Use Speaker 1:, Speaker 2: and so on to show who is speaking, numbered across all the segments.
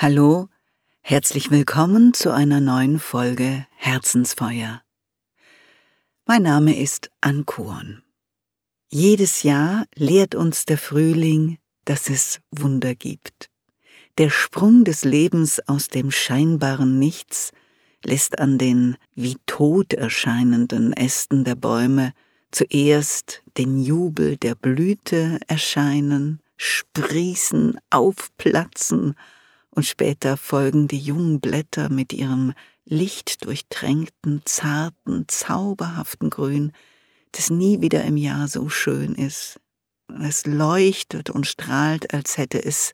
Speaker 1: Hallo, herzlich willkommen zu einer neuen Folge Herzensfeuer. Mein Name ist Ankorn. Jedes Jahr lehrt uns der Frühling, dass es Wunder gibt. Der Sprung des Lebens aus dem scheinbaren Nichts lässt an den wie tot erscheinenden Ästen der Bäume zuerst den Jubel der Blüte erscheinen, sprießen, aufplatzen und später folgen die jungen Blätter mit ihrem lichtdurchtränkten, zarten, zauberhaften Grün, das nie wieder im Jahr so schön ist. Es leuchtet und strahlt, als hätte es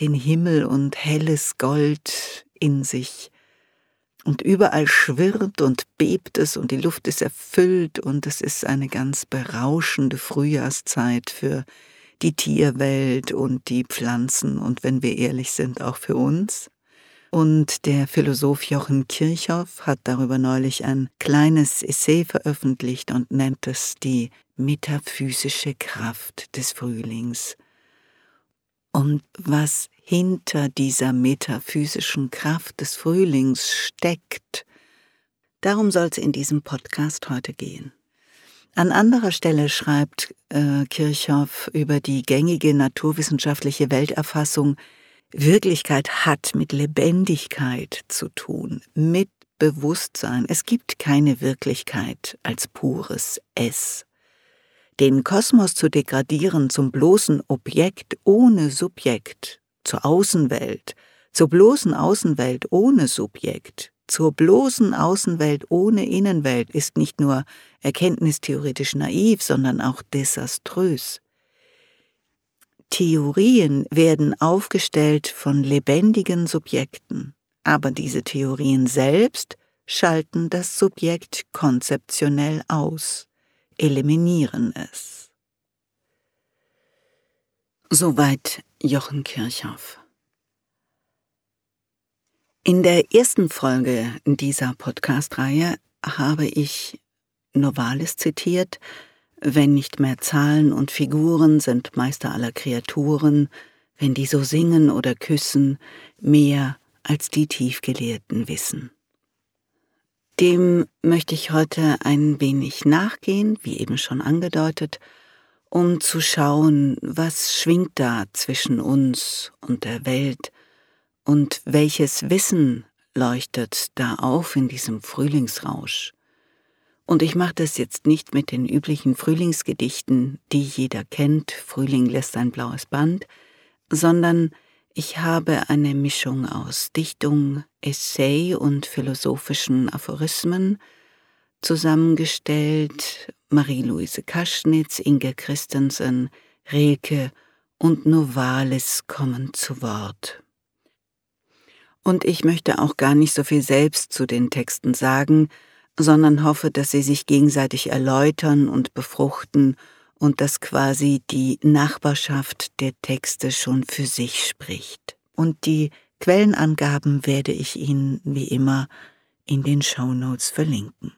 Speaker 1: den Himmel und helles Gold in sich. Und überall schwirrt und bebt es und die Luft ist erfüllt und es ist eine ganz berauschende Frühjahrszeit für die Tierwelt und die Pflanzen und wenn wir ehrlich sind, auch für uns. Und der Philosoph Jochen Kirchhoff hat darüber neulich ein kleines Essay veröffentlicht und nennt es die metaphysische Kraft des Frühlings. Und was hinter dieser metaphysischen Kraft des Frühlings steckt, darum soll es in diesem Podcast heute gehen. An anderer Stelle schreibt äh, Kirchhoff über die gängige naturwissenschaftliche Welterfassung, Wirklichkeit hat mit Lebendigkeit zu tun, mit Bewusstsein. Es gibt keine Wirklichkeit als pures Es. Den Kosmos zu degradieren zum bloßen Objekt ohne Subjekt, zur Außenwelt, zur bloßen Außenwelt ohne Subjekt, zur bloßen Außenwelt ohne Innenwelt ist nicht nur erkenntnistheoretisch naiv, sondern auch desaströs. Theorien werden aufgestellt von lebendigen Subjekten, aber diese Theorien selbst schalten das Subjekt konzeptionell aus, eliminieren es. Soweit Jochen Kirchhoff. In der ersten Folge dieser Podcast-Reihe habe ich Novalis zitiert, wenn nicht mehr Zahlen und Figuren sind Meister aller Kreaturen, wenn die so singen oder küssen, mehr als die Tiefgelehrten wissen. Dem möchte ich heute ein wenig nachgehen, wie eben schon angedeutet, um zu schauen, was schwingt da zwischen uns und der Welt, und welches Wissen leuchtet da auf in diesem Frühlingsrausch? Und ich mache das jetzt nicht mit den üblichen Frühlingsgedichten, die jeder kennt, Frühling lässt ein blaues Band, sondern ich habe eine Mischung aus Dichtung, Essay und philosophischen Aphorismen zusammengestellt, Marie-Louise Kaschnitz, Inge Christensen, Rilke und Novalis kommen zu Wort. Und ich möchte auch gar nicht so viel selbst zu den Texten sagen, sondern hoffe, dass sie sich gegenseitig erläutern und befruchten und dass quasi die Nachbarschaft der Texte schon für sich spricht. Und die Quellenangaben werde ich Ihnen wie immer in den Shownotes verlinken.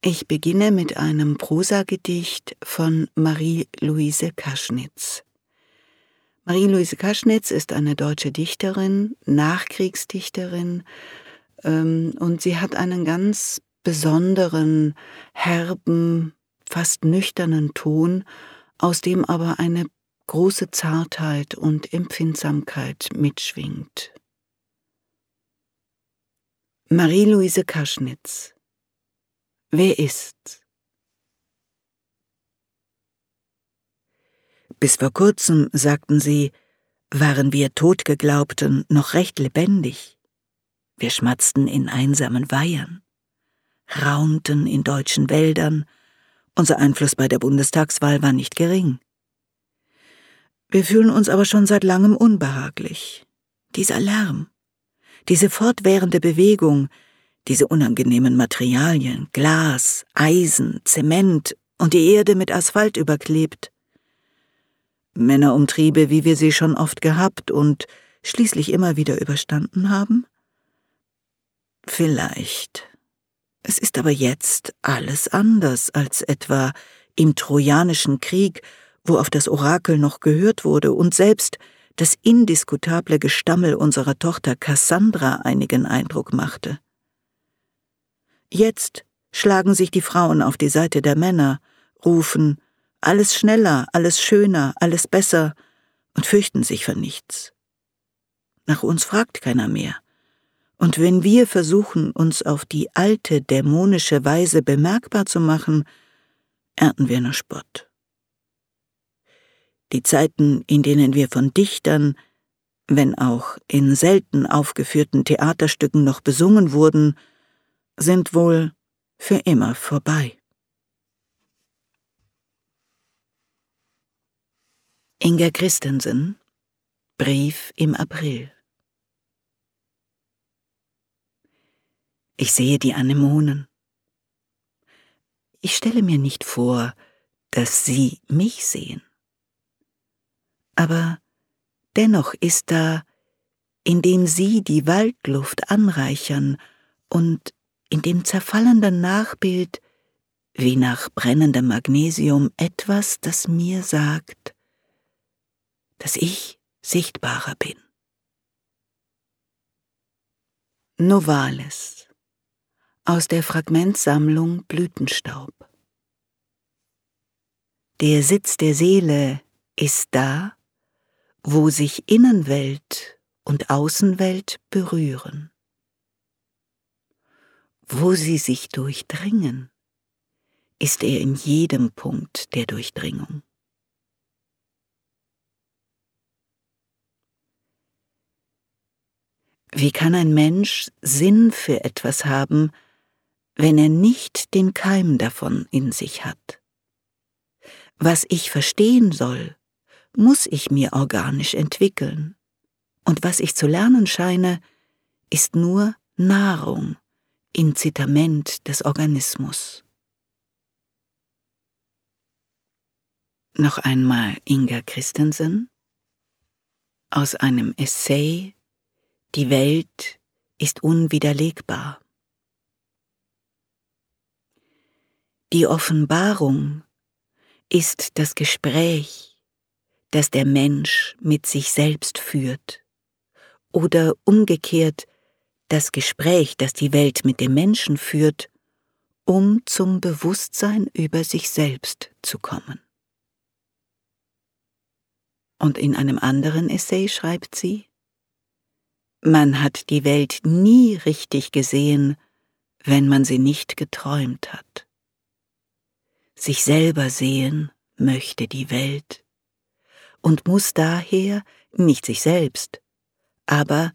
Speaker 1: Ich beginne mit einem Prosagedicht von Marie-Louise Kaschnitz. Marie-Louise Kaschnitz ist eine deutsche Dichterin, Nachkriegsdichterin, ähm, und sie hat einen ganz besonderen, herben, fast nüchternen Ton, aus dem aber eine große Zartheit und Empfindsamkeit mitschwingt. Marie-Louise Kaschnitz Wer ist? Bis vor kurzem, sagten sie, waren wir Totgeglaubten noch recht lebendig. Wir schmatzten in einsamen Weihern, raunten in deutschen Wäldern, unser Einfluss bei der Bundestagswahl war nicht gering. Wir fühlen uns aber schon seit langem unbehaglich. Dieser Lärm, diese fortwährende Bewegung, diese unangenehmen Materialien, Glas, Eisen, Zement und die Erde mit Asphalt überklebt, Männerumtriebe, wie wir sie schon oft gehabt und schließlich immer wieder überstanden haben? Vielleicht. Es ist aber jetzt alles anders als etwa im Trojanischen Krieg, wo auf das Orakel noch gehört wurde und selbst das indiskutable Gestammel unserer Tochter Cassandra einigen Eindruck machte. Jetzt schlagen sich die Frauen auf die Seite der Männer, rufen alles schneller, alles schöner, alles besser und fürchten sich vor nichts. Nach uns fragt keiner mehr. Und wenn wir versuchen, uns auf die alte dämonische Weise bemerkbar zu machen, ernten wir nur Spott. Die Zeiten, in denen wir von Dichtern, wenn auch in selten aufgeführten Theaterstücken noch besungen wurden, sind wohl für immer vorbei. Inga Christensen Brief im April Ich sehe die Anemonen. Ich stelle mir nicht vor, dass Sie mich sehen. Aber dennoch ist da, indem Sie die Waldluft anreichern und in dem zerfallenden Nachbild wie nach brennendem Magnesium etwas, das mir sagt, dass ich sichtbarer bin. Novales aus der Fragmentsammlung Blütenstaub Der Sitz der Seele ist da, wo sich Innenwelt und Außenwelt berühren, wo sie sich durchdringen, ist er in jedem Punkt der Durchdringung. Wie kann ein Mensch Sinn für etwas haben, wenn er nicht den Keim davon in sich hat? Was ich verstehen soll, muss ich mir organisch entwickeln, und was ich zu lernen scheine, ist nur Nahrung, Incitament des Organismus. Noch einmal Inga Christensen aus einem Essay die Welt ist unwiderlegbar. Die Offenbarung ist das Gespräch, das der Mensch mit sich selbst führt, oder umgekehrt das Gespräch, das die Welt mit dem Menschen führt, um zum Bewusstsein über sich selbst zu kommen. Und in einem anderen Essay schreibt sie, man hat die Welt nie richtig gesehen, wenn man sie nicht geträumt hat. Sich selber sehen möchte die Welt und muss daher nicht sich selbst, aber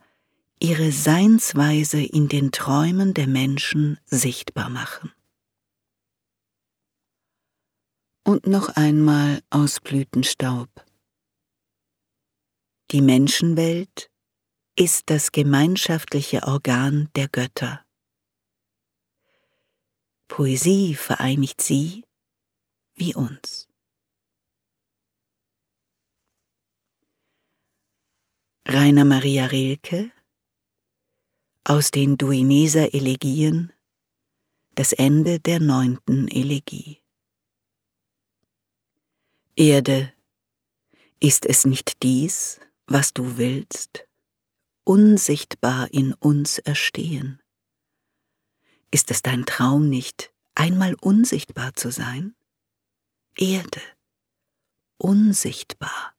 Speaker 1: ihre Seinsweise in den Träumen der Menschen sichtbar machen. Und noch einmal aus Blütenstaub. Die Menschenwelt ist das gemeinschaftliche Organ der Götter. Poesie vereinigt sie wie uns. Rainer Maria Rilke aus den Duineser Elegien das Ende der neunten Elegie. Erde, ist es nicht dies, was du willst? Unsichtbar in uns erstehen? Ist es dein Traum nicht, einmal unsichtbar zu sein? Erde, unsichtbar.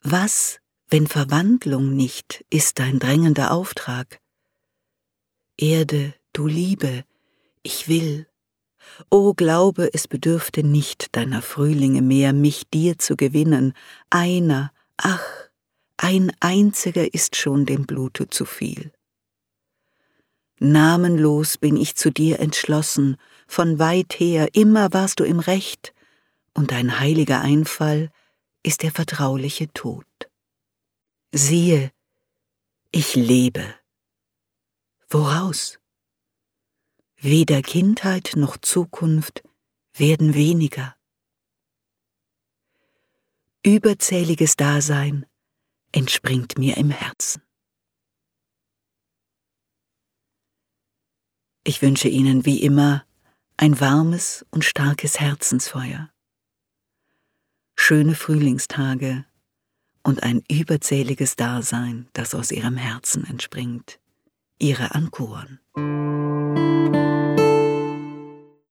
Speaker 1: Was, wenn Verwandlung nicht, ist dein drängender Auftrag? Erde, du Liebe, ich will. O glaube, es bedürfte nicht deiner Frühlinge mehr, mich dir zu gewinnen, einer, ach, ein einziger ist schon dem Blute zu viel. Namenlos bin ich zu dir entschlossen, von weit her, immer warst du im Recht, und dein heiliger Einfall ist der vertrauliche Tod. Siehe, ich lebe. Woraus? Weder Kindheit noch Zukunft werden weniger. Überzähliges Dasein entspringt mir im Herzen. Ich wünsche Ihnen wie immer ein warmes und starkes Herzensfeuer, schöne Frühlingstage und ein überzähliges Dasein, das aus ihrem Herzen entspringt. Ihre Ankuren.